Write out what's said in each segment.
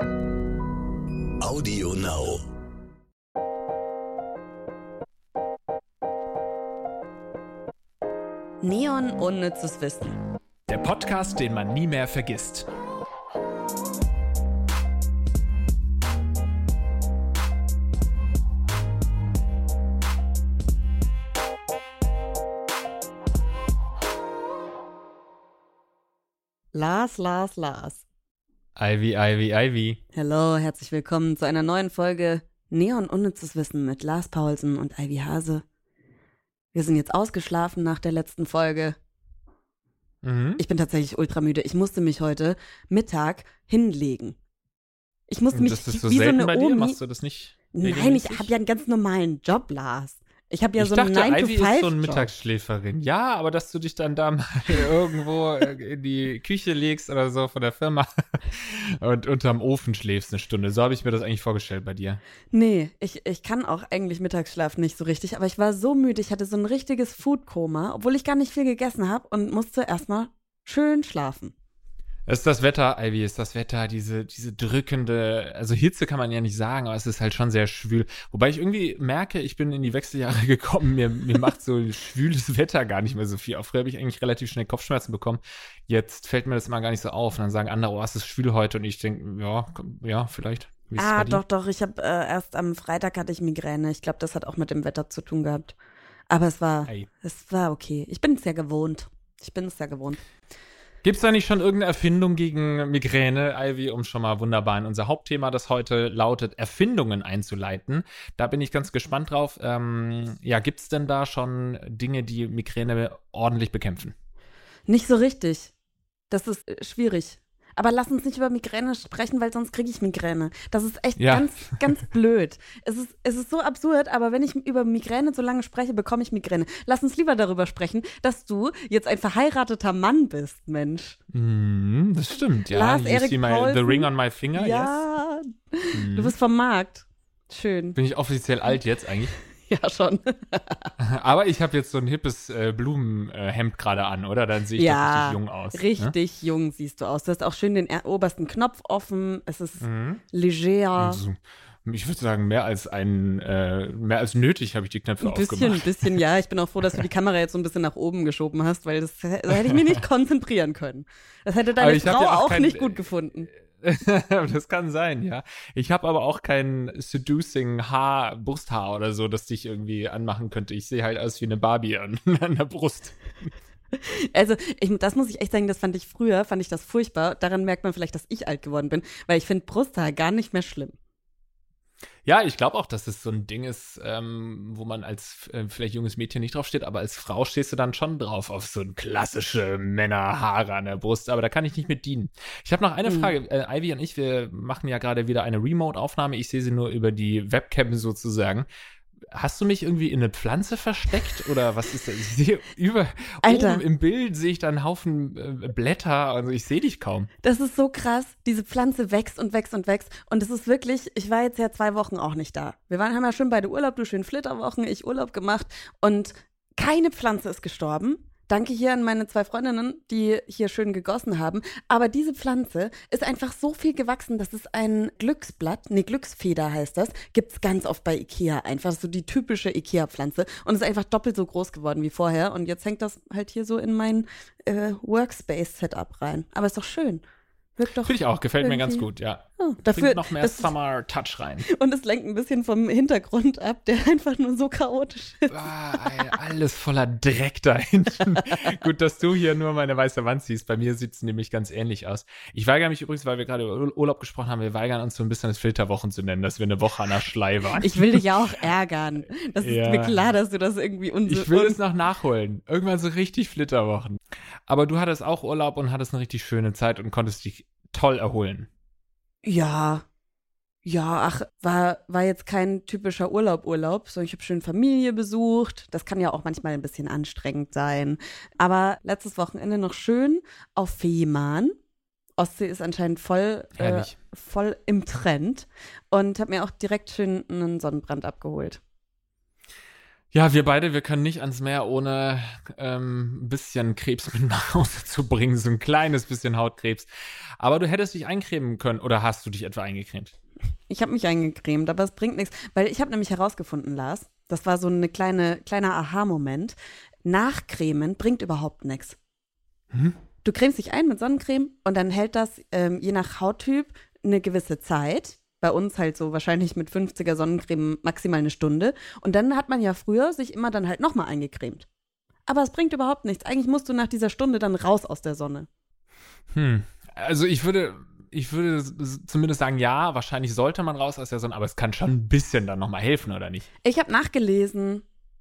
Audio Now. Neon unnützes Wissen. Der Podcast, den man nie mehr vergisst. Lars, Lars, Lars. Ivy, Ivy, Ivy. Hallo, herzlich willkommen zu einer neuen Folge Neon unnützes Wissen mit Lars Paulsen und Ivy Hase. Wir sind jetzt ausgeschlafen nach der letzten Folge. Mhm. Ich bin tatsächlich ultramüde. Ich musste mich heute Mittag hinlegen. Ich musste mich das ist so wie so eine bei dir? Omi. Machst du das nicht? Nein, ich habe ja einen ganz normalen Job, Lars. Ich habe ja ich so dachte, einen Ivy ist so 9-to-5 eine. Mittagsschläferin. Ja, aber dass du dich dann da mal irgendwo äh, in die Küche legst oder so von der Firma und unterm Ofen schläfst eine Stunde. So habe ich mir das eigentlich vorgestellt bei dir. Nee, ich, ich kann auch eigentlich Mittagsschlaf nicht so richtig, aber ich war so müde, ich hatte so ein richtiges Foodkoma, obwohl ich gar nicht viel gegessen habe und musste erstmal schön schlafen. Es ist das Wetter, Ivy, es ist das Wetter, diese, diese drückende, also Hitze kann man ja nicht sagen, aber es ist halt schon sehr schwül. Wobei ich irgendwie merke, ich bin in die Wechseljahre gekommen, mir, mir macht so schwüles Wetter gar nicht mehr so viel. Auch früher habe ich eigentlich relativ schnell Kopfschmerzen bekommen. Jetzt fällt mir das immer gar nicht so auf. Und dann sagen andere, oh, es ist schwül heute. Und ich denke, ja, ja, vielleicht. Ah, doch, doch, ich habe äh, erst am Freitag hatte ich Migräne. Ich glaube, das hat auch mit dem Wetter zu tun gehabt. Aber es war, Ei. es war okay. Ich bin es ja gewohnt. Ich bin es ja gewohnt. Gibt es da nicht schon irgendeine Erfindung gegen Migräne, Ivy, um schon mal wunderbar in unser Hauptthema, das heute lautet, Erfindungen einzuleiten? Da bin ich ganz gespannt drauf. Ähm, ja, gibt es denn da schon Dinge, die Migräne ordentlich bekämpfen? Nicht so richtig. Das ist äh, schwierig. Aber lass uns nicht über Migräne sprechen, weil sonst kriege ich Migräne. Das ist echt Ja. ganz, ganz blöd. Es ist, es ist so absurd, aber wenn ich über Migräne so lange spreche, bekomme ich Migräne. Lass uns lieber darüber sprechen, dass du jetzt ein verheirateter Mann bist, Mensch. Mm, das stimmt, ja. Lars Erik my, the ring on my finger, yes. ja, Mm. du bist vom Markt. Schön. Bin ich offiziell alt jetzt eigentlich? Ja, schon. Aber ich habe jetzt so ein hippes äh, Blumenhemd gerade an, oder? Dann sehe ich Ja, richtig jung aus. Ne? Richtig jung siehst du aus. Du hast auch schön den er- obersten Knopf offen. Es ist Mhm. leger. Also, ich würde sagen, mehr als ein, äh, mehr als nötig habe ich die Knöpfe Ein bisschen, ein aufgemacht. bisschen, ja. Ich bin auch froh, dass du die Kamera jetzt so ein bisschen nach oben geschoben hast, weil das, da hätte ich mich nicht konzentrieren können. Das hätte deine Frau auch auch kein- nicht gut gefunden. das kann sein, ja. Ich habe aber auch kein seducing Haar, Brusthaar oder so, das dich irgendwie anmachen könnte. Ich sehe halt aus wie eine Barbie an, an der Brust. Also, ich, das muss ich echt sagen, das fand ich früher, fand ich das furchtbar. Daran merkt man vielleicht, dass ich alt geworden bin, weil ich finde Brusthaar gar nicht mehr schlimm. Ja, ich glaube auch, dass es so ein Ding ist, ähm, wo man als äh, vielleicht junges Mädchen nicht drauf steht, aber als Frau stehst du dann schon drauf auf so ein klassische Männerhaare an der Brust. Aber da kann ich nicht mit dienen. Ich habe noch eine Mhm. Frage. Äh, Ivy und ich, wir machen ja gerade wieder eine Remote-Aufnahme. Ich sehe sie nur über die Webcam sozusagen. Hast du mich irgendwie in eine Pflanze versteckt oder was ist das? Ich sehe über Alter. oben im Bild sehe ich da einen Haufen äh, Blätter, also ich sehe dich kaum. Das ist so krass. Diese Pflanze wächst und wächst und wächst. Und es ist wirklich, ich war jetzt ja zwei Wochen auch nicht da. Wir waren, haben ja schon beide Urlaub, du schön Flitterwochen, ich Urlaub gemacht. Und keine Pflanze ist gestorben. Danke hier an meine zwei Freundinnen, die hier schön gegossen haben. Aber diese Pflanze ist einfach so viel gewachsen, dass es ein Glücksblatt, nee, Glücksfeder heißt das, gibt's ganz oft bei Ikea. Einfach so die typische Ikea-Pflanze. Und ist einfach doppelt so groß geworden wie vorher. Und jetzt hängt das halt hier so in mein äh, Workspace-Setup rein. Aber ist doch schön. Wirkt doch. Finde ich auch, gefällt mir ganz gut, ja. Oh, dafür, Bringt noch mehr das, Summer Touch rein. und es lenkt ein bisschen vom Hintergrund ab, der einfach nur so chaotisch ist. Ah, alles voller Dreck da hinten. Gut, dass du hier nur meine weiße Wand siehst. Bei mir sieht es nämlich ganz ähnlich aus. Ich weigere mich übrigens, weil wir gerade über Ur- Urlaub gesprochen haben, wir weigern uns so ein bisschen das Filterwochen zu nennen, dass wir eine Woche an der Schlei waren. Ich will dich ja auch ärgern. Das ist Ja. mir klar, dass du das irgendwie unso Ich will es noch nachholen. Irgendwann so richtig Flitterwochen. Aber du hattest auch Urlaub und hattest eine richtig schöne Zeit und konntest dich toll erholen. Ja. Ja, ach, war, war jetzt kein typischer Urlaub-Urlaub, sondern ich habe schön Familie besucht. Das kann ja auch manchmal ein bisschen anstrengend sein. Aber letztes Wochenende noch schön auf Fehmarn. Ostsee ist anscheinend voll, äh, voll im Trend. Und habe mir auch direkt schön einen Sonnenbrand abgeholt. Ja, wir beide, wir können nicht ans Meer, ohne ähm, ein bisschen Krebs mit nach Hause zu bringen, so ein kleines bisschen Hautkrebs. Aber du hättest dich eincremen können oder hast du dich etwa eingecremt? Ich habe mich eingecremt, aber es bringt nichts, weil ich habe nämlich herausgefunden, Lars, das war so eine kleine kleiner Aha-Moment. Nachcremen bringt überhaupt nichts. Hm? Du cremst dich ein mit Sonnencreme und dann hält das ähm, je nach Hauttyp eine gewisse Zeit. Bei uns halt so wahrscheinlich mit 50er Sonnencreme maximal eine Stunde. Und dann hat man ja früher sich immer dann halt nochmal eingecremt. Aber es bringt überhaupt nichts. Eigentlich musst du nach dieser Stunde dann raus aus der Sonne. Hm. Also ich würde, ich würde zumindest sagen, ja, wahrscheinlich sollte man raus aus der Sonne, aber es kann schon ein bisschen dann nochmal helfen, oder nicht? Ich habe nachgelesen.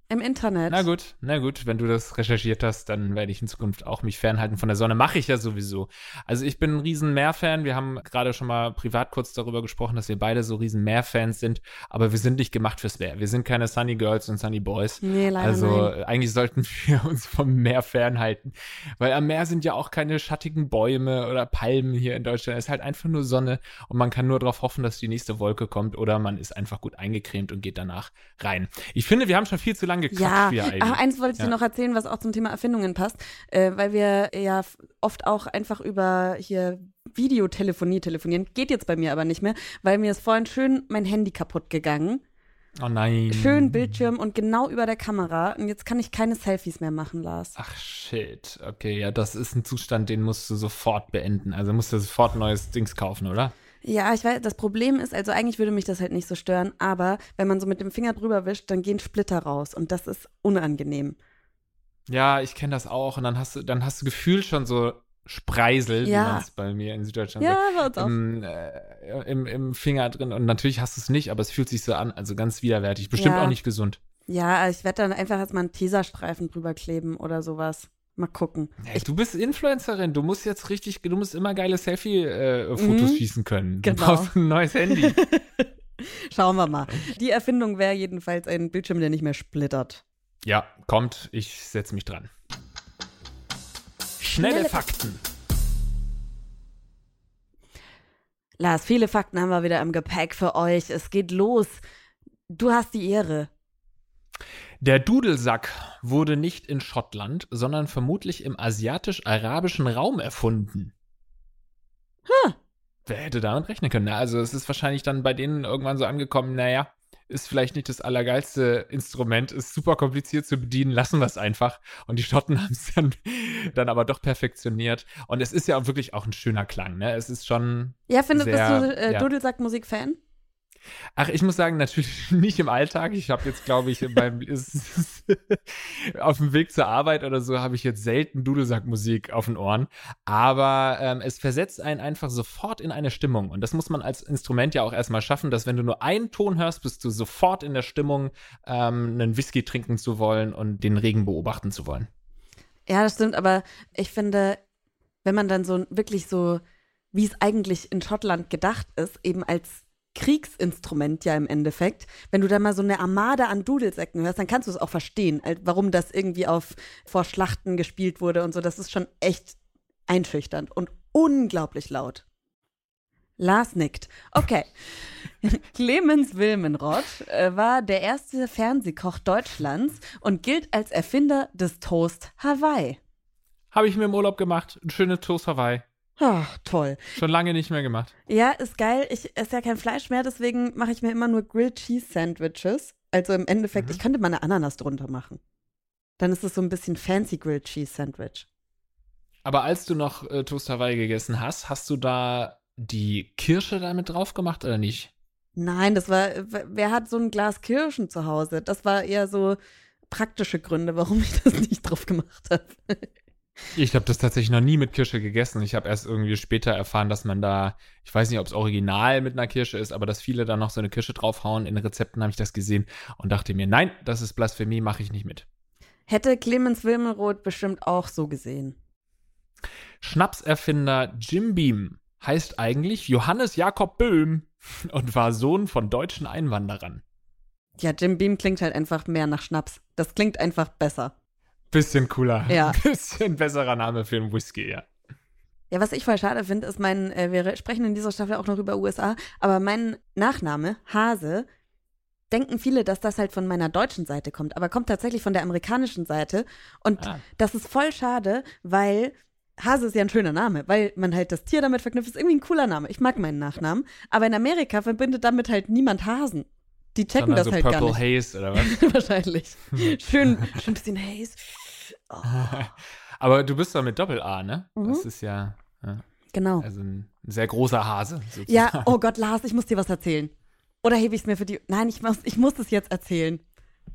Im Internet. Na gut, na gut, wenn du das recherchiert hast, dann werde ich in Zukunft auch mich fernhalten von der Sonne. Mache ich ja sowieso. Also ich bin ein riesen Meerfan. Wir haben gerade schon mal privat kurz darüber gesprochen, dass wir beide so riesen Meerfans sind, aber wir sind nicht gemacht fürs Meer. Wir sind keine Sunny Girls und Sunny Boys. Nee, leider also nein. eigentlich sollten wir uns vom Meer fernhalten, weil am Meer sind ja auch keine schattigen Bäume oder Palmen hier in Deutschland. Es ist halt einfach nur Sonne und man kann nur darauf hoffen, dass die nächste Wolke kommt oder man ist einfach gut eingecremt und geht danach rein. Ich finde, wir haben schon viel zu lange gequatscht. Ja, wir ach, eins wollte ich Ja. dir noch erzählen, was auch zum Thema Erfindungen passt, äh, weil wir ja oft auch einfach über hier Videotelefonie telefonieren. Geht jetzt bei mir aber nicht mehr, weil mir ist vorhin schön mein Handy kaputt gegangen. Oh nein. Schön Bildschirm und genau über der Kamera. Und jetzt kann ich keine Selfies mehr machen, Lars. Ach shit. Okay, ja, das ist ein Zustand, den musst du sofort beenden. Also musst du sofort neues Dings kaufen, oder? Ja, ich weiß, das Problem ist, also eigentlich würde mich das halt nicht so stören, aber wenn man so mit dem Finger drüber wischt, dann gehen Splitter raus und das ist unangenehm. Ja, ich kenne das auch. Und dann hast du, dann hast du gefühlt schon so Spreisel, wie Ja. man es bei mir in Süddeutschland Ja, sagt. Im, äh, im, im Finger drin. Und natürlich hast du es nicht, aber es fühlt sich so an, also ganz widerwärtig. Bestimmt Ja. auch nicht gesund. Ja, ich werde dann einfach jetzt mal einen Teserstreifen drüber kleben oder sowas. Mal gucken. Hey, du bist Influencerin, du musst jetzt richtig, du musst immer geile Selfie-Fotos Mhm. schießen können. Du Genau. brauchst ein neues Handy. Schauen wir mal. Die Erfindung wäre jedenfalls ein Bildschirm, der nicht mehr splittert. ja, kommt, ich setze mich dran. Schnelle, Schnelle Fakten. Lars, viele Fakten haben wir wieder im Gepäck für euch. Es geht los. Du hast die Ehre. Der Dudelsack wurde nicht in Schottland, sondern vermutlich im asiatisch-arabischen Raum erfunden. Huh. Wer hätte damit rechnen können? Na, Also es ist wahrscheinlich dann bei denen irgendwann so angekommen, naja, ist vielleicht nicht das allergeilste Instrument, ist super kompliziert zu bedienen, lassen wir es einfach. Und die Schotten haben es dann, dann aber doch perfektioniert. Und es ist ja auch wirklich auch ein schöner Klang, ne? Es ist schon Ja, findest Sehr, bist du äh, ja. Dudelsack-Musik-Fan? Ach, ich muss sagen, natürlich nicht im Alltag. Ich habe jetzt, glaube ich, beim ist- auf dem Weg zur Arbeit oder so habe ich jetzt selten Dudelsackmusik auf den Ohren. Aber ähm, es versetzt einen einfach sofort in eine Stimmung. Und das muss man als Instrument ja auch erstmal schaffen, dass wenn du nur einen Ton hörst, bist du sofort in der Stimmung, ähm, einen Whisky trinken zu wollen und den Regen beobachten zu wollen. Ja, das stimmt, aber ich finde, wenn man dann so wirklich so, wie es eigentlich in Schottland gedacht ist, eben als Kriegsinstrument ja im Endeffekt, wenn du da mal so eine Armada an Dudelsäcken hörst, dann kannst du es auch verstehen, warum das irgendwie auf vor Schlachten gespielt wurde und so. Das ist schon echt einschüchternd und unglaublich laut. Lars nickt. Okay. Clemens Wilmenrod äh, war der erste Fernsehkoch Deutschlands und gilt als Erfinder des Toast Hawaii. Habe ich mir im Urlaub gemacht. Ein schönes Toast Hawaii. Ah, toll. Schon lange nicht mehr gemacht. Ja, ist geil. Ich esse ja kein Fleisch mehr, deswegen mache ich mir immer nur Grilled Cheese Sandwiches. Also im Endeffekt, Mhm. ich könnte mal eine Ananas drunter machen. Dann ist es so ein bisschen fancy Grilled Cheese Sandwich. Aber als du noch äh, Toast Hawaii gegessen hast, hast du da die Kirsche damit drauf gemacht oder nicht? Nein, das war, wer hat so ein Glas Kirschen zu Hause? Das war eher so praktische Gründe, warum ich das nicht drauf gemacht habe. Ich habe das tatsächlich noch nie mit Kirsche gegessen. Ich habe erst irgendwie später erfahren, dass man da, ich weiß nicht, ob es original mit einer Kirsche ist, aber dass viele da noch so eine Kirsche draufhauen. In Rezepten habe ich das gesehen und dachte mir, nein, das ist Blasphemie, mache ich nicht mit. Hätte Clemens Wilmenroth bestimmt auch so gesehen. Schnapserfinder Jim Beam heißt eigentlich Johannes Jakob Böhm und war Sohn von deutschen Einwanderern. Ja, Jim Beam klingt halt einfach mehr nach Schnaps. Das klingt einfach besser. Bisschen cooler. Ja. Bisschen besserer Name für einen Whisky, ja. Ja, was ich voll schade finde, ist mein, äh, wir sprechen in dieser Staffel auch noch über USA, aber mein Nachname, Hase, denken viele, dass das halt von meiner deutschen Seite kommt, aber kommt tatsächlich von der amerikanischen Seite. Und Ah. das ist voll schade, weil Hase ist ja ein schöner Name, weil man halt das Tier damit verknüpft. Ist irgendwie ein cooler Name. Ich mag meinen Nachnamen. Aber in Amerika verbindet damit halt niemand Hasen. Die checken Sondern das so halt Purple gar nicht. Haze oder was? Wahrscheinlich. Schön, schön ein bisschen Haze. Aber du bist doch mit Doppel-A, ne? Mhm. Das ist ja, ja Genau. also ein sehr großer Hase. Sozusagen. Ja, oh Gott, Lars, ich muss dir was erzählen. Oder hebe ich es mir für die. Nein, ich muss, ich muss es jetzt erzählen.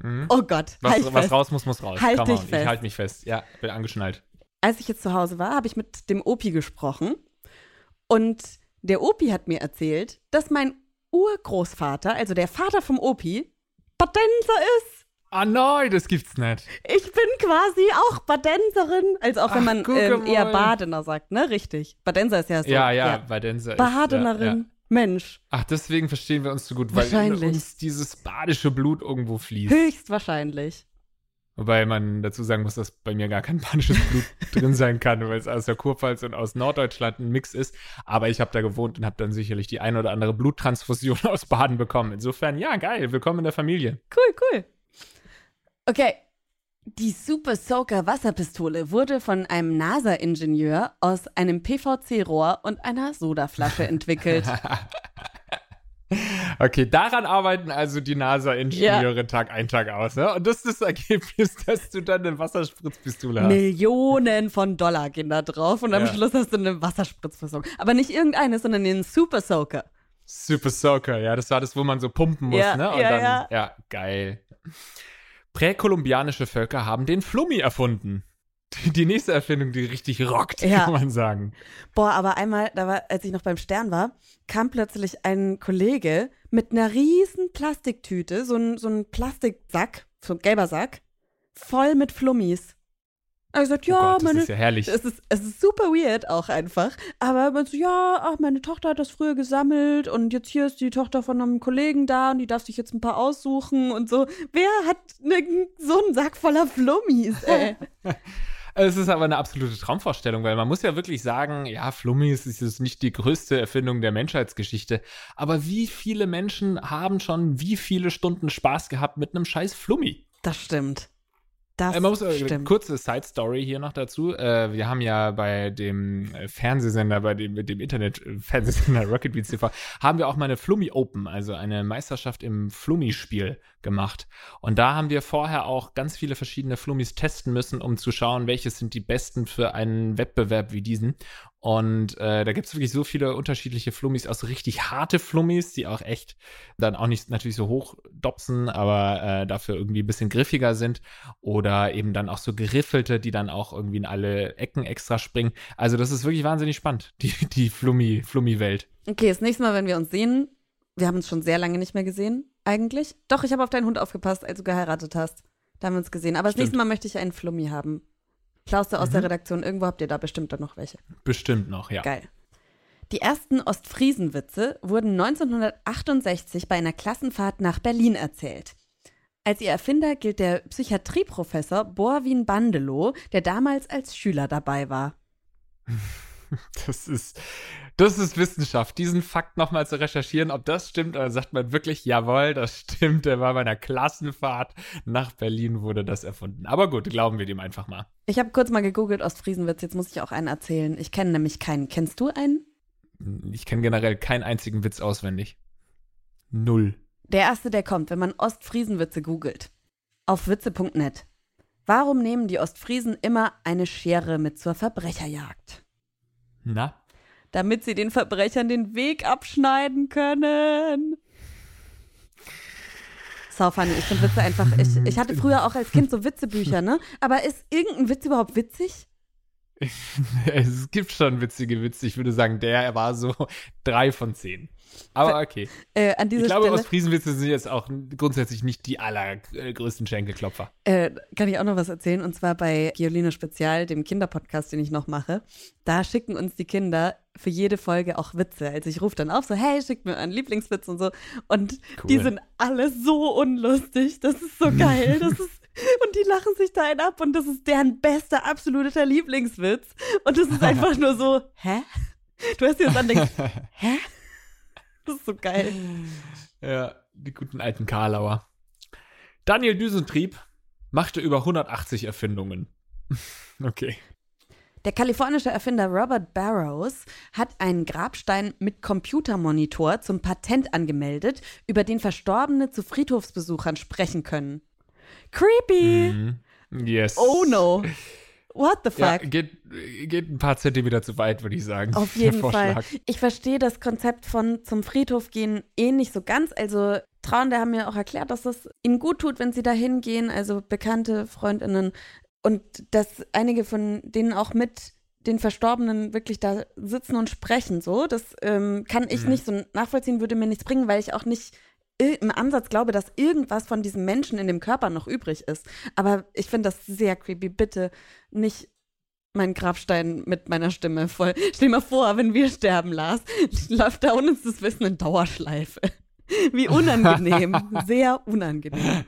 Mhm. Oh Gott, Was, halt was fest. raus muss, muss raus. Halt Come dich on, fest. Ich halte mich fest. Ja, bin angeschnallt. Als ich jetzt zu Hause war, habe ich mit dem Opi gesprochen. Und der Opi hat mir erzählt, dass mein Urgroßvater, also der Vater vom Opi, Badenser ist. Ah nein, das gibt's nicht. Ich bin quasi auch Badenserin. Also auch wenn man ähm, eher. Badener sagt, ne? Richtig. Badenser ist ja so. ja, ja, bei Denser ist, Badenerin. Ja, ja. Mensch, Ach, deswegen verstehen wir uns so gut, weil in uns dieses badische Blut irgendwo fließt. höchstwahrscheinlich. Wobei man dazu sagen muss, dass bei mir gar kein badisches Blut drin sein kann, weil es aus der Kurpfalz und aus Norddeutschland ein Mix ist. Aber ich habe da gewohnt und habe dann sicherlich die ein oder andere Bluttransfusion aus Baden bekommen. Insofern, ja, geil, willkommen in der Familie. Cool, cool. Okay. Die Super Soaker Wasserpistole wurde von einem NASA-Ingenieur aus einem PVC-Rohr und einer Sodaflasche entwickelt. Okay, daran arbeiten also die NASA-Ingenieure Tag ein, Tag aus. Ne? Und das ist das Ergebnis, dass du dann eine Wasserspritzpistole hast. Millionen von Dollar gehen da drauf und am Ja. Schluss hast du eine Wasserspritzversorgung. Aber nicht irgendeine, sondern den Super Soaker. Super Soaker, ja, das war das, wo man so pumpen muss, Ja, ne? Und ja, dann, ja. ja, geil. Präkolumbianische Völker haben den Flummi erfunden. Die, nächste Erfindung, die richtig rockt, Ja. kann man sagen. Boah, aber einmal, da war, als ich noch beim Stern war, kam plötzlich ein Kollege mit einer riesen Plastiktüte, so ein, so ein Plastiksack, so ein gelber Sack, voll mit Flummis. Hat gesagt, Oh ja, Gott, das meine, ist ja herrlich. es ist, es ist super weird auch einfach. Aber man so, ja, ach, meine Tochter hat das früher gesammelt und jetzt hier ist die Tochter von einem Kollegen da und die darf sich jetzt ein paar aussuchen und so. Wer hat ne, so einen Sack voller Flummis, ey? Es ist aber eine absolute Traumvorstellung, weil man muss ja wirklich sagen, ja, Flummis ist jetzt nicht die größte Erfindung der Menschheitsgeschichte, aber wie viele Menschen haben schon wie viele Stunden Spaß gehabt mit einem scheiß Flummi? Das stimmt. Das Äh, man muss, äh, stimmt. kurze Side-Story hier noch dazu. Äh, wir haben ja bei dem äh, Fernsehsender, bei dem, mit dem Internet-Fernsehsender Rocket Beats TV, haben wir auch mal eine Flummi Open, also eine Meisterschaft im Flummi-Spiel gemacht. Und da haben wir vorher auch ganz viele verschiedene Flummis testen müssen, um zu schauen, welche sind die besten für einen Wettbewerb wie diesen. Und äh, da gibt es wirklich so viele unterschiedliche Flummis, auch so richtig harte Flummis, die auch echt dann auch nicht natürlich so hoch dopsen, aber äh, dafür irgendwie ein bisschen griffiger sind. Oder eben dann auch so geriffelte, die dann auch irgendwie in alle Ecken extra springen. Also das ist wirklich wahnsinnig spannend, die, die Flummi, Flummi-Welt. Okay, das nächste Mal, wenn wir uns sehen, wir haben uns schon sehr lange nicht mehr gesehen, eigentlich. Doch, ich habe auf deinen Hund aufgepasst, als du geheiratet hast. Da haben wir uns gesehen. Aber das Stimmt. nächste Mal möchte ich einen Flummi haben. Klaus aus Mhm. der Redaktion, irgendwo habt ihr da bestimmt dann noch welche. Bestimmt noch, ja. Geil. Die ersten Ostfriesenwitze wurden 1968 bei einer Klassenfahrt nach Berlin erzählt. Als ihr Erfinder gilt der Psychiatrieprofessor Borwin Bandelow, der damals als Schüler dabei war. Das ist, das ist Wissenschaft, diesen Fakt nochmal zu recherchieren, ob das stimmt. Oder sagt man wirklich, jawohl, das stimmt, der war bei einer Klassenfahrt nach Berlin, wurde das erfunden. Aber gut, glauben wir dem einfach mal. Ich habe kurz mal gegoogelt Ostfriesenwitz, jetzt muss ich auch einen erzählen. Ich kenne nämlich keinen. Kennst du einen? Ich kenne generell keinen einzigen Witz auswendig. Null. Der erste, der kommt, wenn man Ostfriesenwitze googelt. Auf witze.net. Warum nehmen die Ostfriesen immer eine Schere mit zur Verbrecherjagd? Na? Damit sie den Verbrechern den Weg abschneiden können. Sau funny. Ich finde Witze einfach. Ich, ich hatte früher auch als Kind so Witzebücher, ne? Aber ist irgendein Witz überhaupt witzig? Es gibt schon witzige Witze. Ich würde sagen, der war so drei von zehn. Aber okay. Äh, an dieser Ich glaube, Stelle Ostfriesenwitze sind jetzt auch grundsätzlich nicht die allergrößten Schenkelklopfer. äh, kann ich auch noch was erzählen. Und zwar bei Gioline Spezial, dem Kinderpodcast, den ich noch mache. Da schicken uns die Kinder für jede Folge auch Witze. Also ich rufe dann auf, so, hey, schickt mir einen Lieblingswitz und so. Und die Cool. sind alle so unlustig. Das ist so geil. Das ist, und die lachen sich da einen ab und das ist deren bester, absoluter Lieblingswitz. Und das ist einfach nur so, hä? Du hast dir das an denkst, hä? Das ist so geil. Ja, die guten alten Karlauer. Daniel Düsentrieb machte über 180 Erfindungen. okay. Der kalifornische Erfinder Robert Barrows hat einen Grabstein mit Computermonitor zum Patent angemeldet, über den Verstorbene zu Friedhofsbesuchern sprechen können. Creepy! Mhm. Yes. Oh no. What the Ja, fuck? geht, geht ein paar Zentimeter zu weit, würde ich sagen. Auf jeden Fall. Ich verstehe das Konzept von zum Friedhof gehen eh nicht so ganz. Also Trauernde haben mir auch erklärt, dass es ihnen gut tut, wenn sie da hingehen, also bekannte Freundinnen. Und dass einige von denen auch mit den Verstorbenen wirklich da sitzen und sprechen. So, das ähm, kann ich Mhm. nicht so nachvollziehen, würde mir nichts bringen, weil ich auch nicht im Ansatz glaube, dass irgendwas von diesem Menschen in dem Körper noch übrig ist. Aber ich finde das sehr creepy. Bitte nicht meinen Grabstein mit meiner Stimme voll. Stell dir mal vor, wenn wir sterben, Lars, läuft da uns das Wissen in Dauerschleife. Wie unangenehm. Sehr unangenehm.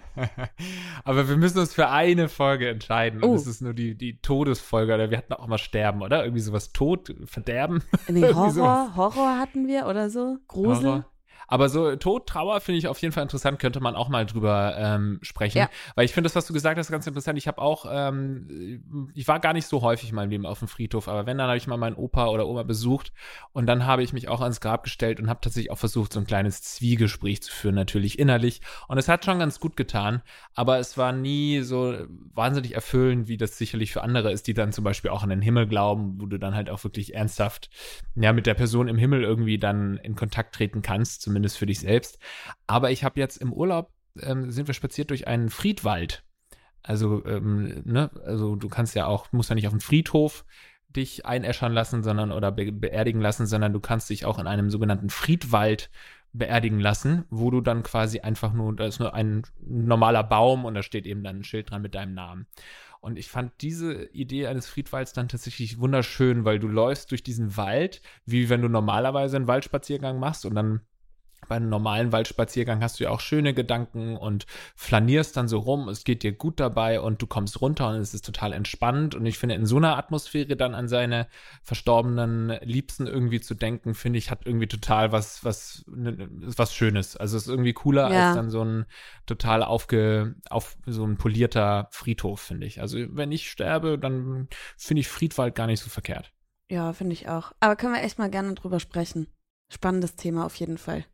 Aber wir müssen uns für eine Folge entscheiden. Oh. Und es ist nur die, die Todesfolge. Oder wir hatten auch mal Sterben, oder? Irgendwie sowas Tod, Verderben. Nee, Horror. Horror hatten wir oder so. Grusel. Horror. Aber so Tod, Trauer finde ich auf jeden Fall interessant, könnte man auch mal drüber ähm, sprechen. Ja. Weil ich finde das, was du gesagt hast, ganz interessant. Ich habe auch, ähm, ich war gar nicht so häufig in meinem Leben auf dem Friedhof, aber wenn, dann habe ich mal meinen Opa oder Oma besucht und dann habe ich mich auch ans Grab gestellt und habe tatsächlich auch versucht, so ein kleines Zwiegespräch zu führen, natürlich innerlich. Und es hat schon ganz gut getan, aber es war nie so wahnsinnig erfüllend, wie das sicherlich für andere ist, die dann zum Beispiel auch an den Himmel glauben, wo du dann halt auch wirklich ernsthaft ja, mit der Person im Himmel irgendwie dann in Kontakt treten kannst, zumindest für dich selbst. Aber ich habe jetzt im Urlaub, ähm, sind wir spaziert durch einen Friedwald. Also, ähm, ne, also du kannst ja auch, musst ja nicht auf dem Friedhof dich einäschern lassen, sondern oder be beerdigen lassen, sondern du kannst dich auch in einem sogenannten Friedwald beerdigen lassen, wo du dann quasi einfach nur, da ist nur ein normaler Baum und da steht eben dann ein Schild dran mit deinem Namen. Und ich fand diese Idee eines Friedwalds dann tatsächlich wunderschön, weil du läufst durch diesen Wald, wie wenn du normalerweise einen Waldspaziergang machst und dann bei einem normalen Waldspaziergang hast du ja auch schöne Gedanken und flanierst dann so rum, es geht dir gut dabei und du kommst runter und es ist total entspannt. Und ich finde, in so einer Atmosphäre dann an seine verstorbenen Liebsten irgendwie zu denken, finde ich, hat irgendwie total was, was, ne, was Schönes. Also es ist irgendwie cooler Ja. als dann so ein total aufge, auf, so ein polierter Friedhof, finde ich. Also wenn ich sterbe, dann finde ich Friedwald gar nicht so verkehrt. Ja, finde ich auch. Aber können wir echt mal gerne drüber sprechen. Spannendes Thema auf jeden Fall.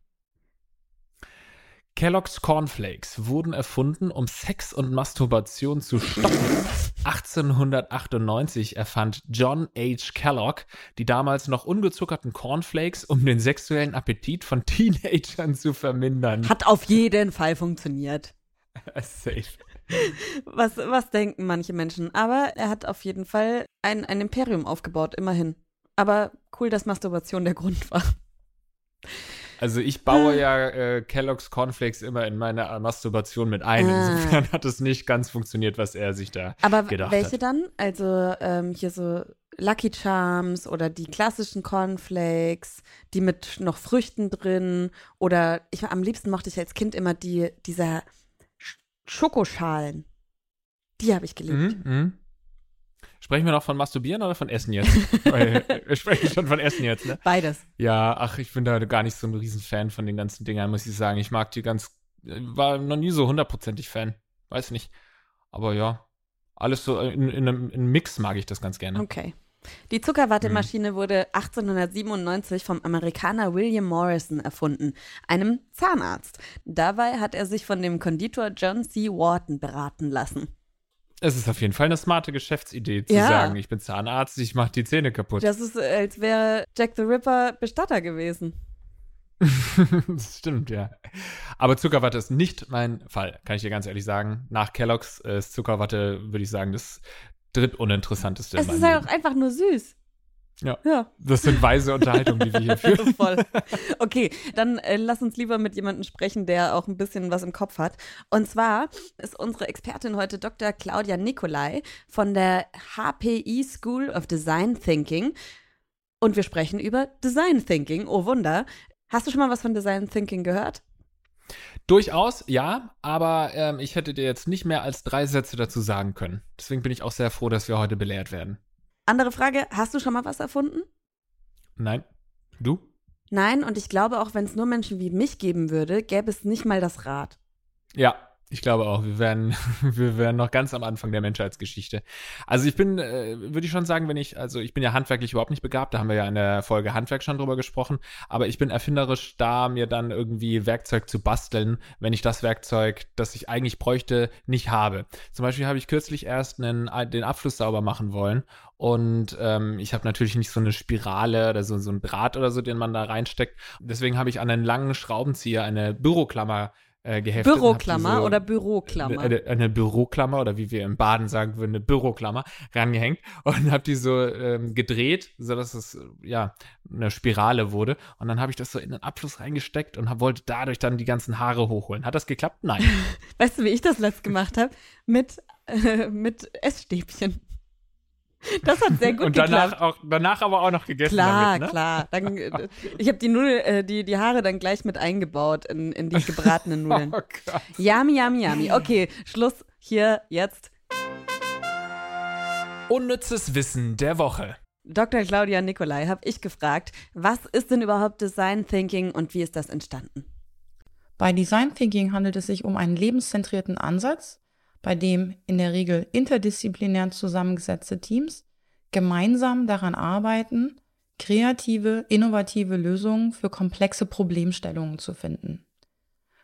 Kellogg's Cornflakes wurden erfunden, um Sex und Masturbation zu stoppen. 1898 erfand John H. Kellogg die damals noch ungezuckerten Cornflakes, um den sexuellen Appetit von Teenagern zu vermindern. Hat auf jeden Fall funktioniert. Safe. Was, was denken manche Menschen? Aber er hat auf jeden Fall ein, ein Imperium aufgebaut, immerhin. Aber cool, dass Masturbation der Grund war. Also ich baue ja äh, Kellogg's Cornflakes immer in meine Masturbation mit ein. Ah. Insofern hat es nicht ganz funktioniert, was er sich da Aber gedacht welche hat. dann? Also ähm, hier so Lucky Charms oder die klassischen Cornflakes, die mit noch Früchten drin. Oder ich am liebsten mochte ich als Kind immer die, diese Sch Schokoschalen. Die habe ich geliebt. Mhm, mhm. Sprechen wir noch von Masturbieren oder von Essen jetzt? Weil wir sprechen schon von Essen jetzt, ne? Beides. Ja, ach, ich bin da gar nicht so ein Riesenfan von den ganzen Dingern, muss ich sagen. Ich mag die ganz, war noch nie so hundertprozentig Fan. Weiß nicht. Aber ja, alles so in, in, einem, in einem Mix mag ich das ganz gerne. Okay. Die Zuckerwattemaschine wurde 1897 vom Amerikaner William Morrison erfunden, einem Zahnarzt. Dabei hat er sich von dem Konditor John C. Wharton beraten lassen. Es ist auf jeden Fall eine smarte Geschäftsidee zu Ja. sagen, ich bin Zahnarzt, ich mache die Zähne kaputt. Das ist, äh, als wäre Jack the Ripper Bestatter gewesen. das stimmt, ja. Aber Zuckerwatte ist nicht mein Fall, kann ich dir ganz ehrlich sagen. Nach Kellogg's äh, ist Zuckerwatte, würde ich sagen, das drittuninteressanteste in Es ist halt auch einfach nur süß. Ja. Ja. Das sind weise Unterhaltungen, die wir hier führen. Voll. Okay, dann äh, lass uns lieber mit jemandem sprechen, der auch ein bisschen was im Kopf hat. Und zwar ist unsere Expertin heute Dr. Claudia Nicolai von der HPI School of Design Thinking. Und wir sprechen über Design Thinking. Oh Wunder. Hast du schon mal was von Design Thinking gehört? Durchaus, ja, aber ähm, ich hätte dir jetzt nicht mehr als drei Sätze dazu sagen können. Deswegen bin ich auch sehr froh, dass wir heute belehrt werden. Andere Frage, hast du schon mal was erfunden? Nein? Du? Nein, und ich glaube auch, wenn es nur Menschen wie mich geben würde, gäbe es nicht mal das Rad. Ja, ich glaube auch, wir wären, wir wären noch ganz am Anfang der Menschheitsgeschichte. Also ich bin, äh, würde ich schon sagen, wenn ich, also ich bin ja handwerklich überhaupt nicht begabt, da haben wir ja in der Folge Handwerk schon drüber gesprochen, aber ich bin erfinderisch da, mir dann irgendwie Werkzeug zu basteln, wenn ich das Werkzeug, das ich eigentlich bräuchte, nicht habe. Zum Beispiel habe ich kürzlich erst einen, den Abfluss sauber machen wollen und ähm, ich habe natürlich nicht so eine Spirale oder so, so ein Draht oder so, den man da reinsteckt. Deswegen habe ich an einen langen Schraubenzieher eine Büroklammer äh, geheftet. Büroklammer oder Büroklammer? Eine, eine, Büroklammer oder wie wir im Baden sagen würden, eine Büroklammer rangehängt und habe die so ähm, gedreht, sodass es ja eine Spirale wurde. Und dann habe ich das so in den Abfluss reingesteckt und hab, wollte dadurch dann die ganzen Haare hochholen. Hat das geklappt? Nein. weißt du, wie ich das letzt gemacht habe? Mit, äh, mit Essstäbchen. Das hat sehr gut Und danach, geklappt. auch, danach aber auch noch gegessen klar, damit, ne? Klar, dann, äh, Ich habe die Nudel, äh, die, die Haare dann gleich mit eingebaut in, in die gebratenen Nudeln. oh Gott. Yummy, yummy, yummy. Okay, Schluss hier jetzt. Unnützes Wissen der Woche. Dr. Claudia Nicolai habe ich gefragt, was ist denn überhaupt Design Thinking und wie ist das entstanden? Bei Design Thinking handelt es sich um einen lebenszentrierten Ansatz, bei dem in der Regel interdisziplinär zusammengesetzte Teams gemeinsam daran arbeiten, kreative, innovative Lösungen für komplexe Problemstellungen zu finden.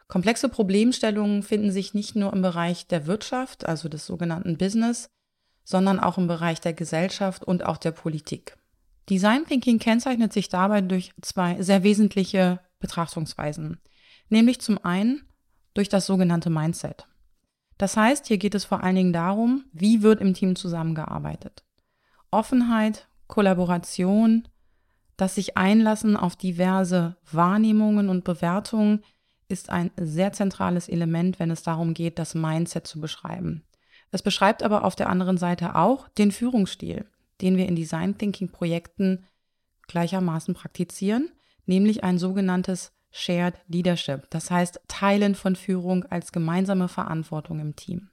Komplexe Problemstellungen finden sich nicht nur im Bereich der Wirtschaft, also des sogenannten Business, sondern auch im Bereich der Gesellschaft und auch der Politik. Design Thinking kennzeichnet sich dabei durch zwei sehr wesentliche Betrachtungsweisen, nämlich zum einen durch das sogenannte Mindset. Das heißt, hier geht es vor allen Dingen darum, wie wird im Team zusammengearbeitet. Offenheit, Kollaboration, das sich einlassen auf diverse Wahrnehmungen und Bewertungen ist ein sehr zentrales Element, wenn es darum geht, das Mindset zu beschreiben. Es beschreibt aber auf der anderen Seite auch den Führungsstil, den wir in Design Thinking Projekten gleichermaßen praktizieren, nämlich ein sogenanntes Shared Leadership, das heißt Teilen von Führung als gemeinsame Verantwortung im Team.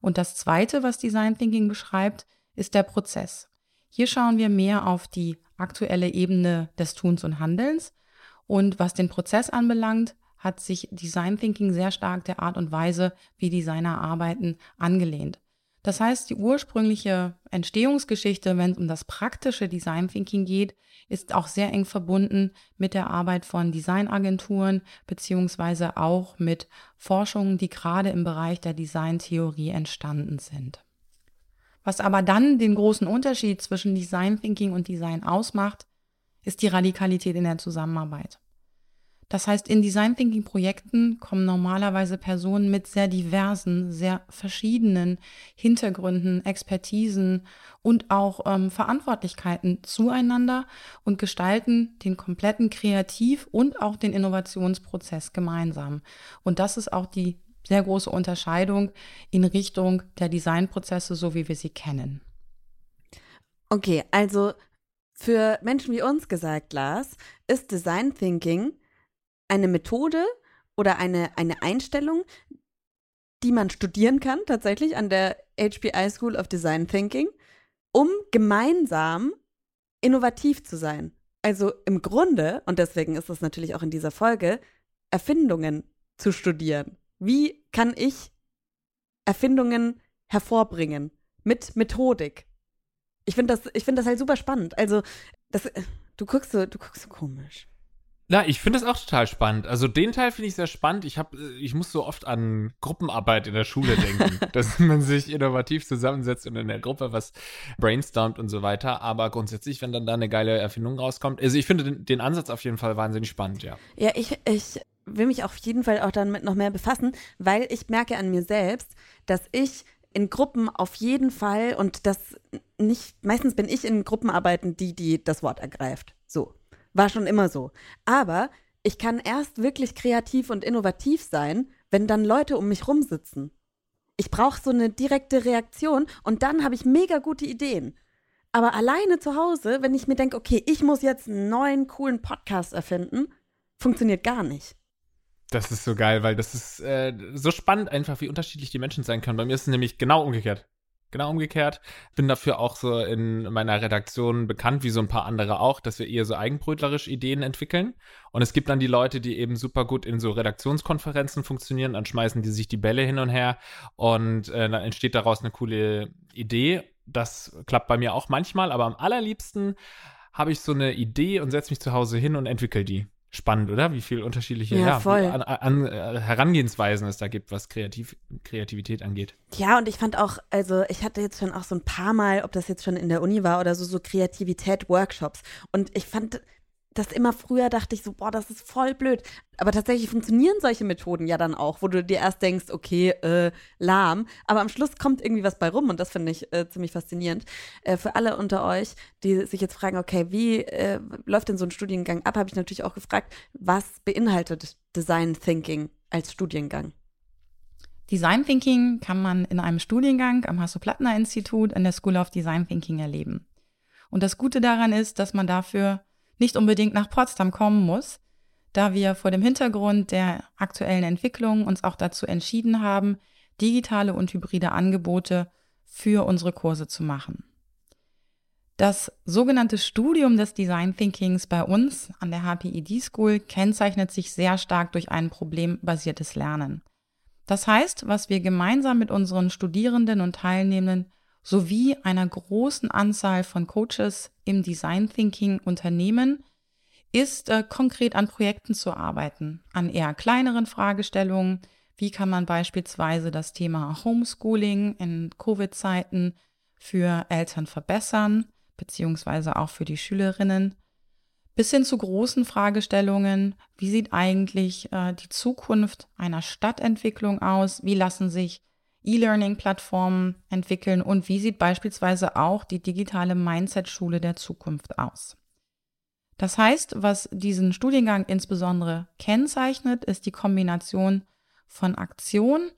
Und das Zweite, was Design Thinking beschreibt, ist der Prozess. Hier schauen wir mehr auf die aktuelle Ebene des Tuns und Handelns. Und was den Prozess anbelangt, hat sich Design Thinking sehr stark der Art und Weise, wie Designer arbeiten, angelehnt. Das heißt, die ursprüngliche Entstehungsgeschichte, wenn es um das praktische Design Thinking geht, ist auch sehr eng verbunden mit der Arbeit von Designagenturen beziehungsweise auch mit Forschungen, die gerade im Bereich der Designtheorie entstanden sind. Was aber dann den großen Unterschied zwischen Design Thinking und Design ausmacht, ist die Radikalität in der Zusammenarbeit. Das heißt, in Design Thinking Projekten kommen normalerweise Personen mit sehr diversen, sehr verschiedenen Hintergründen, Expertisen und auch ähm, Verantwortlichkeiten zueinander und gestalten den kompletten Kreativ- und auch den Innovationsprozess gemeinsam. Und das ist auch die sehr große Unterscheidung in Richtung der Designprozesse, so wie wir sie kennen. Okay, also für Menschen wie uns gesagt, Lars, ist Design Thinking eine Methode oder eine, eine Einstellung, die man studieren kann, tatsächlich an der HBI School of Design Thinking, um gemeinsam innovativ zu sein. Also im Grunde, und deswegen ist es natürlich auch in dieser Folge, Erfindungen zu studieren. Wie kann ich Erfindungen hervorbringen mit Methodik? Ich finde das, ich finde das halt super spannend. Also, das, du guckst so, du guckst so komisch. Na, ich finde das auch total spannend. Also den Teil finde ich sehr spannend. Ich habe, ich muss so oft an Gruppenarbeit in der Schule denken, dass man sich innovativ zusammensetzt und in der Gruppe was brainstormt und so weiter. Aber grundsätzlich, wenn dann da eine geile Erfindung rauskommt, also ich finde den, den Ansatz auf jeden Fall wahnsinnig spannend, ja. Ja, ich, ich will mich auf jeden Fall auch damit noch mehr befassen, weil ich merke an mir selbst, dass ich in Gruppen auf jeden Fall und das nicht, meistens bin ich in Gruppenarbeiten die, die das Wort ergreift. So. War schon immer so. Aber ich kann erst wirklich kreativ und innovativ sein, wenn dann Leute um mich rumsitzen. Ich brauche so eine direkte Reaktion und dann habe ich mega gute Ideen. Aber alleine zu Hause, wenn ich mir denke, okay, ich muss jetzt einen neuen, coolen Podcast erfinden, funktioniert gar nicht. Das ist so geil, weil das ist äh, so spannend einfach, wie unterschiedlich die Menschen sein können. Bei mir ist es nämlich genau umgekehrt. Genau umgekehrt. Bin dafür auch so in meiner Redaktion bekannt, wie so ein paar andere auch, dass wir eher so eigenbrötlerisch Ideen entwickeln. Und es gibt dann die Leute, die eben super gut in so Redaktionskonferenzen funktionieren, dann schmeißen die sich die Bälle hin und her und äh, dann entsteht daraus eine coole Idee. Das klappt bei mir auch manchmal, aber am allerliebsten habe ich so eine Idee und setze mich zu Hause hin und entwickle die spannend, oder? Wie viele unterschiedliche Ja, ja, voll. An, an, äh, Herangehensweisen es da gibt, was Kreativ Kreativität angeht. Ja, und ich fand auch, also ich hatte jetzt schon auch so ein paar Mal, ob das jetzt schon in der Uni war oder so, so Kreativität-Workshops. Und ich fand das immer früher, dachte ich so, boah, das ist voll blöd. Aber tatsächlich funktionieren solche Methoden ja dann auch, wo du dir erst denkst, okay, äh, lahm. Aber am Schluss kommt irgendwie was bei rum und das finde ich äh, ziemlich faszinierend. Äh, für alle unter euch, die sich jetzt fragen, okay, wie äh, läuft denn so ein Studiengang ab, habe ich natürlich auch gefragt, was beinhaltet Design Thinking als Studiengang? Design Thinking kann man in einem Studiengang am Hasso-Plattner-Institut an der School of Design Thinking erleben. Und das Gute daran ist, dass man dafür nicht unbedingt nach Potsdam kommen muss, da wir vor dem Hintergrund der aktuellen Entwicklung uns auch dazu entschieden haben, digitale und hybride Angebote für unsere Kurse zu machen. Das sogenannte Studium des Design Thinkings bei uns an der HPED School kennzeichnet sich sehr stark durch ein problembasiertes Lernen. Das heißt, was wir gemeinsam mit unseren Studierenden und Teilnehmenden sowie einer großen Anzahl von Coaches im Design Thinking unternehmen, ist äh, konkret an Projekten zu arbeiten, an eher kleineren Fragestellungen. Wie kann man beispielsweise das Thema Homeschooling in Covid-Zeiten für Eltern verbessern, beziehungsweise auch für die Schülerinnen? Bis hin zu großen Fragestellungen, wie sieht eigentlich äh, die Zukunft einer Stadtentwicklung aus? Wie lassen sich E-Learning-Plattformen entwickeln und wie sieht beispielsweise auch die digitale Mindset-Schule der Zukunft aus. Das heißt, was diesen Studiengang insbesondere kennzeichnet, ist die Kombination von Aktion,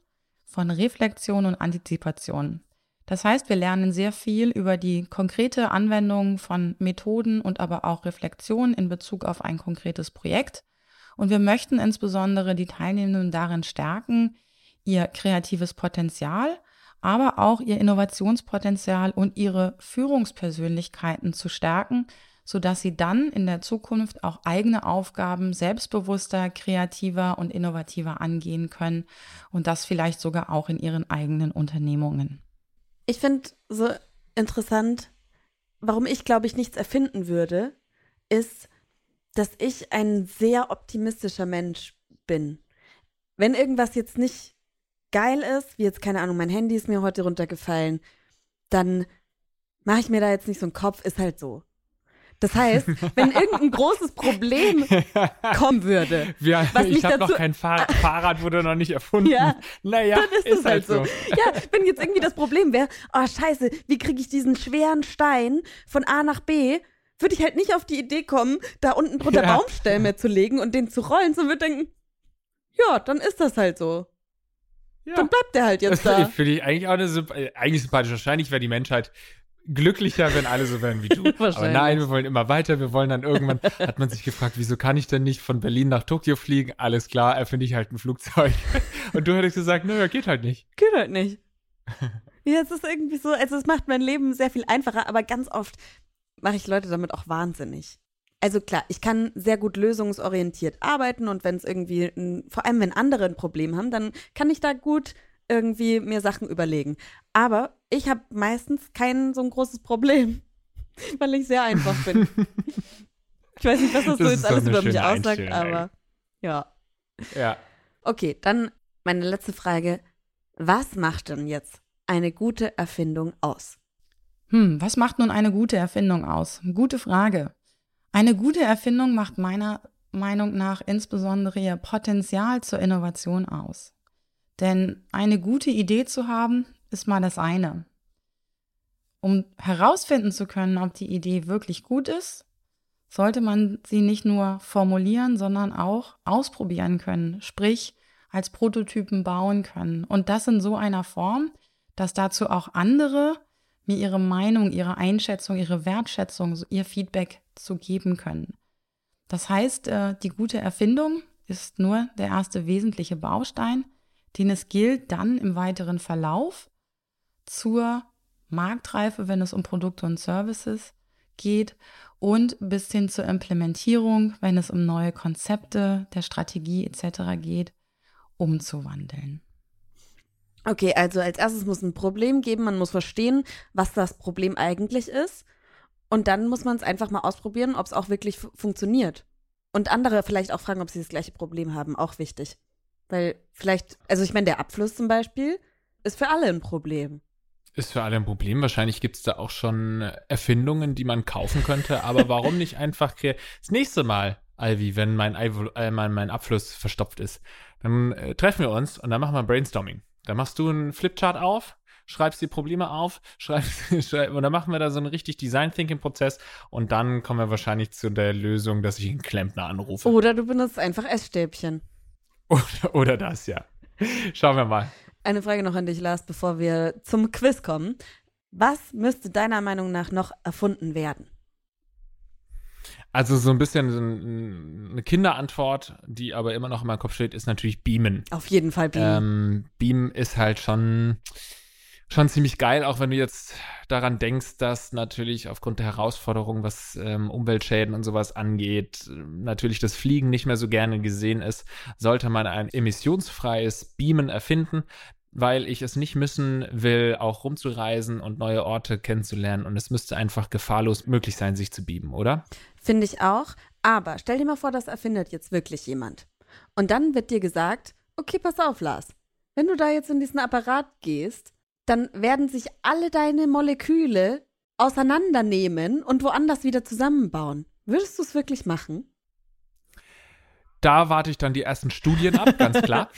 von Reflexion und Antizipation. Das heißt, wir lernen sehr viel über die konkrete Anwendung von Methoden und aber auch Reflexion in Bezug auf ein konkretes Projekt. Und wir möchten insbesondere die Teilnehmenden darin stärken, ihr kreatives Potenzial, aber auch ihr Innovationspotenzial und ihre Führungspersönlichkeiten zu stärken, sodass sie dann in der Zukunft auch eigene Aufgaben selbstbewusster, kreativer und innovativer angehen können und das vielleicht sogar auch in ihren eigenen Unternehmungen. Ich finde so interessant, warum ich glaube ich nichts erfinden würde, ist, dass ich ein sehr optimistischer Mensch bin. Wenn irgendwas jetzt nicht geil ist, wie jetzt, keine Ahnung, mein Handy ist mir heute runtergefallen, dann mache ich mir da jetzt nicht so einen Kopf, ist halt so. Das heißt, wenn irgendein großes Problem kommen würde, Wir, Was ich habe noch kein Fahr Fahrrad, wurde noch nicht erfunden. Ja, naja, dann ist, es halt so. so. Ja, wenn jetzt irgendwie das Problem wäre, oh scheiße, wie kriege ich diesen schweren Stein von A nach B, würde ich halt nicht auf die Idee kommen, da unten drunter Ja. Baumstämme zu legen und den zu rollen, sondern würde denken, ja, dann ist das halt so. Ja. Dann bleibt der halt jetzt Das da. finde ich eigentlich auch eine äh, eigentlich sympathisch. Wahrscheinlich wäre die Menschheit glücklicher, wenn alle so wären wie du. Aber nein, wir wollen immer weiter. Wir wollen dann irgendwann, hat man sich gefragt, wieso kann ich denn nicht von Berlin nach Tokio fliegen? Alles klar, erfinde ich halt ein Flugzeug. Und du hättest gesagt, nö, geht halt nicht. Geht halt nicht. Ja, es ist irgendwie so, also es macht mein Leben sehr viel einfacher, aber ganz oft mache ich Leute damit auch wahnsinnig. Also klar, ich kann sehr gut lösungsorientiert arbeiten und wenn es irgendwie, ein, vor allem wenn andere ein Problem haben, dann kann ich da gut irgendwie mir Sachen überlegen. Aber ich habe meistens kein so ein großes Problem, weil ich sehr einfach bin. ich weiß nicht, was das, so Das jetzt ist doch alles über mich aussagt, aber ja. Ja. Okay, dann meine letzte Frage. Was macht denn jetzt eine gute Erfindung aus? Hm, was macht nun eine gute Erfindung aus? Gute Frage. Eine gute Erfindung macht meiner Meinung nach insbesondere ihr Potenzial zur Innovation aus. Denn eine gute Idee zu haben, ist mal das eine. Um herausfinden zu können, ob die Idee wirklich gut ist, sollte man sie nicht nur formulieren, sondern auch ausprobieren können, sprich als Prototypen bauen können. Und das in so einer Form, dass dazu auch andere mir ihre Meinung, ihre Einschätzung, ihre Wertschätzung, ihr Feedback zu geben können. Das heißt, äh, die gute Erfindung ist nur der erste wesentliche Baustein, den es gilt, dann im weiteren Verlauf zur Marktreife, wenn es um Produkte und Services geht und bis hin zur Implementierung, wenn es um neue Konzepte der Strategie etc. geht, umzuwandeln. Okay, also als erstes muss ein Problem geben, man muss verstehen, was das Problem eigentlich ist. Und dann muss man es einfach mal ausprobieren, ob es auch wirklich funktioniert. Und andere vielleicht auch fragen, ob sie das gleiche Problem haben, auch wichtig. Weil vielleicht, also ich meine, der Abfluss zum Beispiel ist für alle ein Problem. Ist für alle ein Problem. Wahrscheinlich gibt es da auch schon Erfindungen, die man kaufen könnte. Aber warum nicht einfach das nächste Mal, Alvi, wenn mein, äh, mein, mein Abfluss verstopft ist, dann äh, treffen wir uns und dann machen wir Brainstorming. Dann machst du einen Flipchart auf, schreibst die Probleme auf, schreibst, schreib, und dann machen wir da so einen richtig Design-Thinking-Prozess und dann kommen wir wahrscheinlich zu der Lösung, dass ich einen Klempner anrufe. Oder du benutzt einfach Essstäbchen. Oder, oder das, ja. Schauen wir mal. Eine Frage noch an dich, Lars, bevor wir zum Quiz kommen. Was müsste deiner Meinung nach noch erfunden werden? Also so ein bisschen eine Kinderantwort, die aber immer noch in meinem Kopf steht, ist natürlich Beamen. Auf jeden Fall Beamen. Ähm, Beamen ist halt schon schon ziemlich geil, auch wenn du jetzt daran denkst, dass natürlich aufgrund der Herausforderungen, was ähm, Umweltschäden und sowas angeht, natürlich das Fliegen nicht mehr so gerne gesehen ist, sollte man ein emissionsfreies Beamen erfinden, weil ich es nicht müssen will, auch rumzureisen und neue Orte kennenzulernen und es müsste einfach gefahrlos möglich sein, sich zu beamen, oder? Finde ich auch, aber stell dir mal vor, das erfindet jetzt wirklich jemand. Und dann wird dir gesagt, okay, pass auf, Lars. Wenn du da jetzt in diesen Apparat gehst, dann werden sich alle deine Moleküle auseinandernehmen und woanders wieder zusammenbauen. Würdest du es wirklich machen? Da warte ich dann die ersten Studien ab, ganz klar.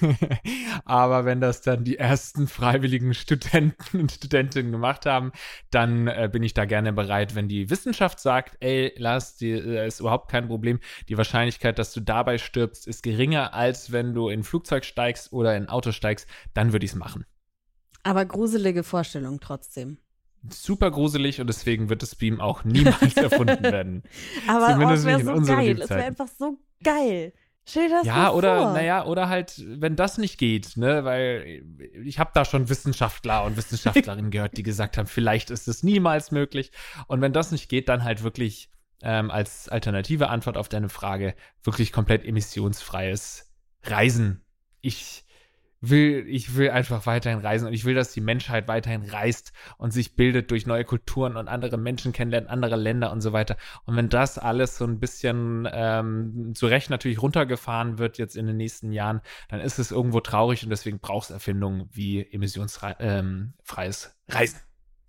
Aber wenn das dann die ersten freiwilligen Studenten und Studentinnen gemacht haben, dann äh, bin ich da gerne bereit, wenn die Wissenschaft sagt, ey, Lars, die äh, ist überhaupt kein Problem. Die Wahrscheinlichkeit, dass du dabei stirbst, ist geringer, als wenn du in ein Flugzeug steigst oder in ein Auto steigst, dann würde ich es machen. Aber gruselige Vorstellung trotzdem. Super gruselig und deswegen wird das Beam auch niemals erfunden werden. Aber Zumindest oh, es wäre so geil. Es wäre einfach so geil. Stell das ja, oder naja, oder halt, wenn das nicht geht, ne, weil ich habe da schon Wissenschaftler und Wissenschaftlerinnen gehört, die gesagt haben, vielleicht ist es niemals möglich. Und wenn das nicht geht, dann halt wirklich ähm, als alternative Antwort auf deine Frage wirklich komplett emissionsfreies Reisen. Ich will, ich will einfach weiterhin reisen und ich will, dass die Menschheit weiterhin reist und sich bildet durch neue Kulturen und andere Menschen kennenlernt, andere Länder und so weiter. Und wenn das alles so ein bisschen ähm, zu Recht natürlich runtergefahren wird jetzt in den nächsten Jahren, dann ist es irgendwo traurig und deswegen braucht es Erfindungen wie emissionsfreies ähm, Reisen.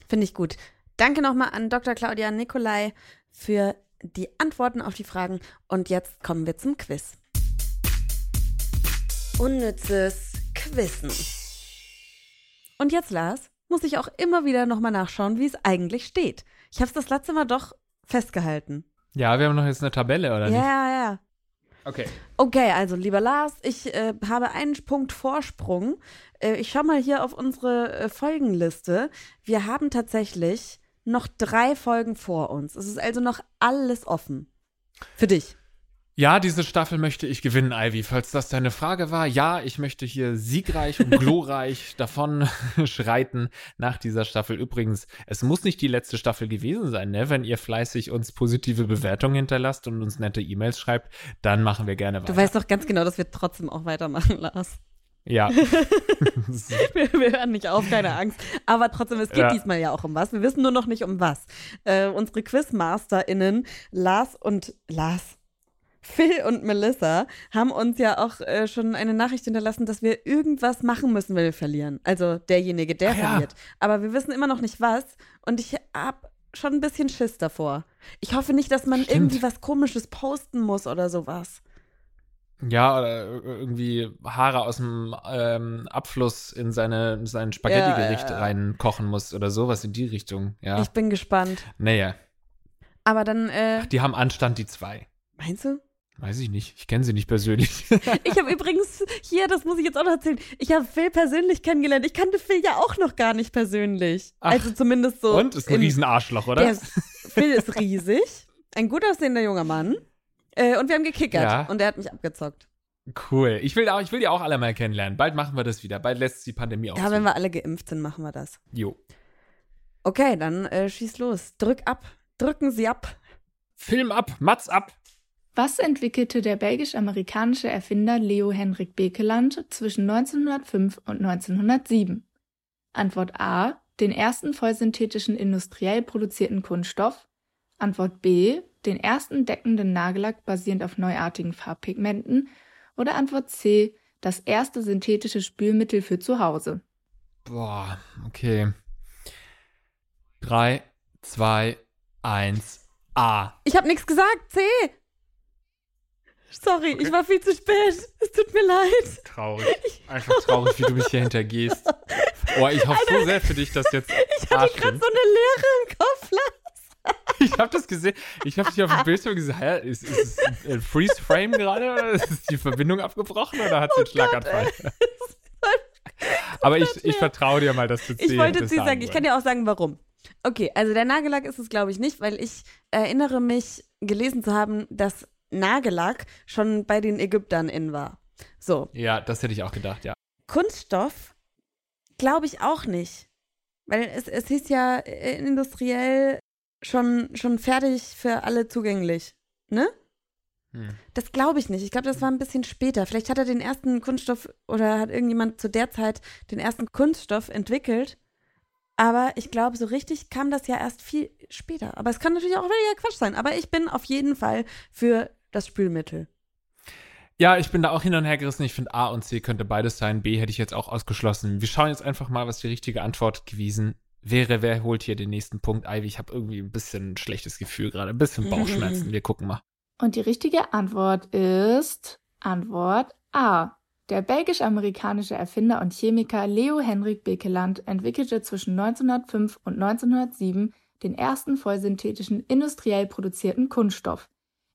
Finde ich gut. Danke nochmal an Dr. Claudia Nikolai für die Antworten auf die Fragen und jetzt kommen wir zum Quiz. Unnützes Quizzen. Und jetzt, Lars, muss ich auch immer wieder nochmal nachschauen, wie es eigentlich steht. Ich habe es das letzte Mal doch festgehalten. Ja, wir haben noch jetzt eine Tabelle, oder ja, nicht? Ja, ja. Okay. Okay, also lieber Lars, ich äh, habe einen Punkt Vorsprung. Äh, ich schaue mal hier auf unsere äh, Folgenliste. Wir haben tatsächlich noch drei Folgen vor uns. Es ist also noch alles offen. Für dich. Ja, diese Staffel möchte ich gewinnen, Ivy. Falls das deine Frage war, ja, ich möchte hier siegreich und glorreich davon schreiten nach dieser Staffel. Übrigens, es muss nicht die letzte Staffel gewesen sein, ne? Wenn ihr fleißig uns positive Bewertungen hinterlasst und uns nette E-Mails schreibt, dann machen wir gerne weiter. Du weißt doch ganz genau, dass wir trotzdem auch weitermachen, Lars. Ja. wir, wir, hören nicht auf, keine Angst. Aber trotzdem, es geht ja. diesmal ja auch um was. Wir wissen nur noch nicht um was. Äh, unsere QuizmasterInnen, Lars und Lars, Phil und Melissa haben uns ja auch äh, schon eine Nachricht hinterlassen, dass wir irgendwas machen müssen, wenn wir verlieren. Also derjenige, der ah, verliert. Ja. Aber wir wissen immer noch nicht was. Und ich habe schon ein bisschen Schiss davor. Ich hoffe nicht, dass man Stimmt. irgendwie was Komisches posten muss oder sowas. Ja, oder irgendwie Haare aus dem ähm, Abfluss in seine, sein Spaghetti-Gericht ja, ja, reinkochen muss oder sowas in die Richtung. Ja. Ich bin gespannt. Naja. Aber dann. Äh, Ach, die haben Anstand, die zwei. Meinst du? Weiß ich nicht. Ich kenne sie nicht persönlich. ich habe übrigens hier, das muss ich jetzt auch noch erzählen, ich habe Phil persönlich kennengelernt. Ich kannte Phil ja auch noch gar nicht persönlich. Ach, also zumindest so. Und? Ist ein in, Riesenarschloch, oder? Der, Phil ist riesig. Ein gut aussehender junger Mann. Äh, und wir haben gekickert. Ja. Und er hat mich abgezockt. Cool. Ich will, auch, ich will die auch alle mal kennenlernen. Bald machen wir das wieder. Bald lässt die Pandemie aus. Ja, wenn wir alle geimpft sind, machen wir das. Jo. Okay, dann äh, schieß los. Drück ab. Drücken Sie ab. Film ab, Mats ab. Was entwickelte der belgisch-amerikanische Erfinder Leo Henrik Bekeland zwischen 1905 und 1907? Antwort A. Den ersten vollsynthetischen industriell produzierten Kunststoff. Antwort B. Den ersten deckenden Nagellack basierend auf neuartigen Farbpigmenten. Oder Antwort C. Das erste synthetische Spülmittel für zu Hause. Boah, okay. Drei, zwei, eins, A. Ich habe nichts gesagt. C. Sorry, ich war viel zu spät. Es tut mir leid. Traurig. Einfach traurig, wie du mich hier hintergehst. Boah, ich hoffe so sehr für dich, dass jetzt. Ich hatte gerade so eine Leere im Kopf. Ich habe das gesehen. Ich habe dich auf dem Bildschirm gesagt, hä, ist, ist es ein Freeze-Frame gerade? Oder ist die Verbindung abgebrochen oder hat sie einen Oh Schlaganfall? Aber ich, ich vertraue dir mal, dass du Ich wollte sie sagen, ich kann dir auch sagen, warum. Okay, also der Nagellack ist es, glaube ich, nicht, weil ich erinnere mich, gelesen zu haben, dass Nagellack schon bei den Ägyptern in war. So. Ja, das hätte ich auch gedacht, ja. Kunststoff glaube ich auch nicht. Weil es, es hieß ja äh, industriell schon, schon fertig für alle zugänglich. Ne? Hm. Das glaube ich nicht. Ich glaube, das war ein bisschen später. Vielleicht hat er den ersten Kunststoff oder hat irgendjemand zu der Zeit den ersten Kunststoff entwickelt. Aber ich glaube, so richtig kam das ja erst viel später. Aber es kann natürlich auch wieder Quatsch sein. Aber ich bin auf jeden Fall für das Spülmittel. Ja, ich bin da auch hin und her gerissen. Ich finde A und C könnte beides sein. B hätte ich jetzt auch ausgeschlossen. Wir schauen jetzt einfach mal, was die richtige Antwort gewesen wäre. Wer holt hier den nächsten Punkt? Ivy, ich habe irgendwie ein bisschen ein schlechtes Gefühl gerade. Ein bisschen Bauchschmerzen. Wir gucken mal. Und die richtige Antwort ist Antwort A. Der belgisch-amerikanische Erfinder und Chemiker Leo Henrik Bekeland entwickelte zwischen 1905 und 1907 den ersten vollsynthetischen industriell produzierten Kunststoff.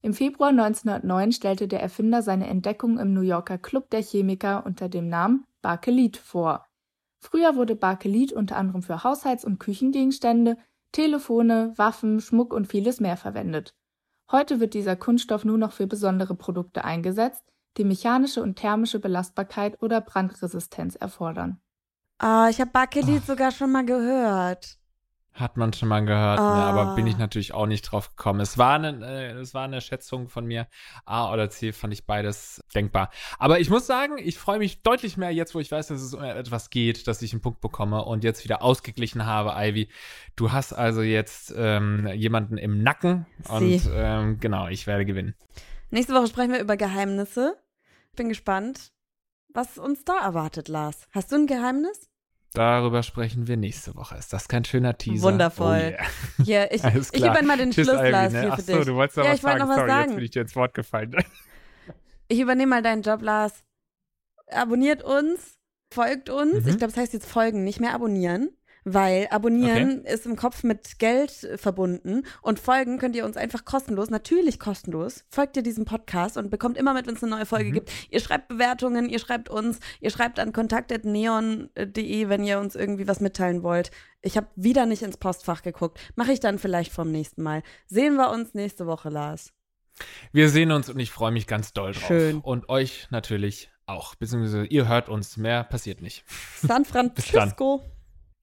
Im Februar 1909 stellte der Erfinder seine Entdeckung im New Yorker Club der Chemiker unter dem Namen Bakelit vor. Früher wurde Bakelit unter anderem für Haushalts- und Küchengegenstände, Telefone, Waffen, Schmuck und vieles mehr verwendet. Heute wird dieser Kunststoff nur noch für besondere Produkte eingesetzt, die mechanische und thermische Belastbarkeit oder Brandresistenz erfordern. Ah, ich habe Bakelit sogar schon mal gehört. Hat man schon mal gehört, Ah. ne, aber bin ich natürlich auch nicht drauf gekommen. Es war, eine, äh, es war eine Schätzung von mir. A oder C fand ich beides denkbar. Aber ich muss sagen, ich freue mich deutlich mehr jetzt, wo ich weiß, dass es um etwas geht, dass ich einen Punkt bekomme und jetzt wieder ausgeglichen habe, Ivy. Du hast also jetzt ähm, jemanden im Nacken und Sie. ähm, genau, ich werde gewinnen. Nächste Woche sprechen wir über Geheimnisse. Bin gespannt, was uns da erwartet, Lars. Hast du ein Geheimnis? Darüber sprechen wir nächste Woche. Ist das kein schöner Teaser? Wundervoll. Oh yeah. Hier, ich, Alles ich übernehme mal den Tschüss, Schluss, Lars, ne? Ach für so, dich. du wolltest noch Ja, was ich wollte sagen. noch was Sorry, jetzt sagen. bin ich dir ins Wort gefallen. Ich übernehme mal deinen Job, Lars. Abonniert uns, folgt uns. Mhm. Ich glaube, es heißt jetzt folgen, nicht mehr abonnieren. Weil abonnieren ist im Kopf mit Geld verbunden und folgen könnt ihr uns einfach kostenlos, natürlich kostenlos, folgt ihr diesem Podcast und bekommt immer mit, wenn es eine neue Folge Mhm. gibt. Ihr schreibt Bewertungen, ihr schreibt uns, ihr schreibt an kontakt.neon.de, wenn ihr uns irgendwie was mitteilen wollt. Ich habe wieder nicht ins Postfach geguckt. Mache ich dann vielleicht vom nächsten Mal. Sehen wir uns nächste Woche, Lars. Wir sehen uns und ich freue mich ganz doll drauf. Schön. Und euch natürlich auch. Beziehungsweise ihr hört uns. Mehr passiert nicht. San Francisco.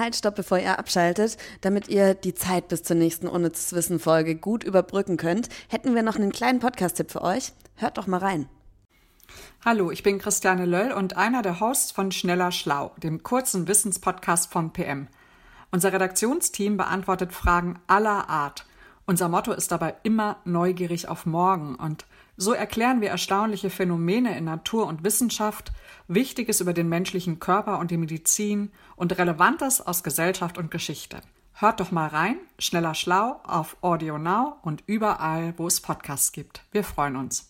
Halt, stopp, bevor ihr abschaltet. Damit ihr die Zeit bis zur nächsten Unnützes Wissen-Folge gut überbrücken könnt, hätten wir noch einen kleinen Podcast-Tipp für euch. Hört doch mal rein. Hallo, ich bin Christiane Löll und einer der Hosts von Schneller Schlau, dem kurzen Wissenspodcast von PM. Unser Redaktionsteam beantwortet Fragen aller Art. Unser Motto ist dabei immer neugierig auf morgen und so erklären wir erstaunliche Phänomene in Natur und Wissenschaft, Wichtiges über den menschlichen Körper und die Medizin und Relevantes aus Gesellschaft und Geschichte. Hört doch mal rein, Schneller Schlau auf Audio Now und überall, wo es Podcasts gibt. Wir freuen uns.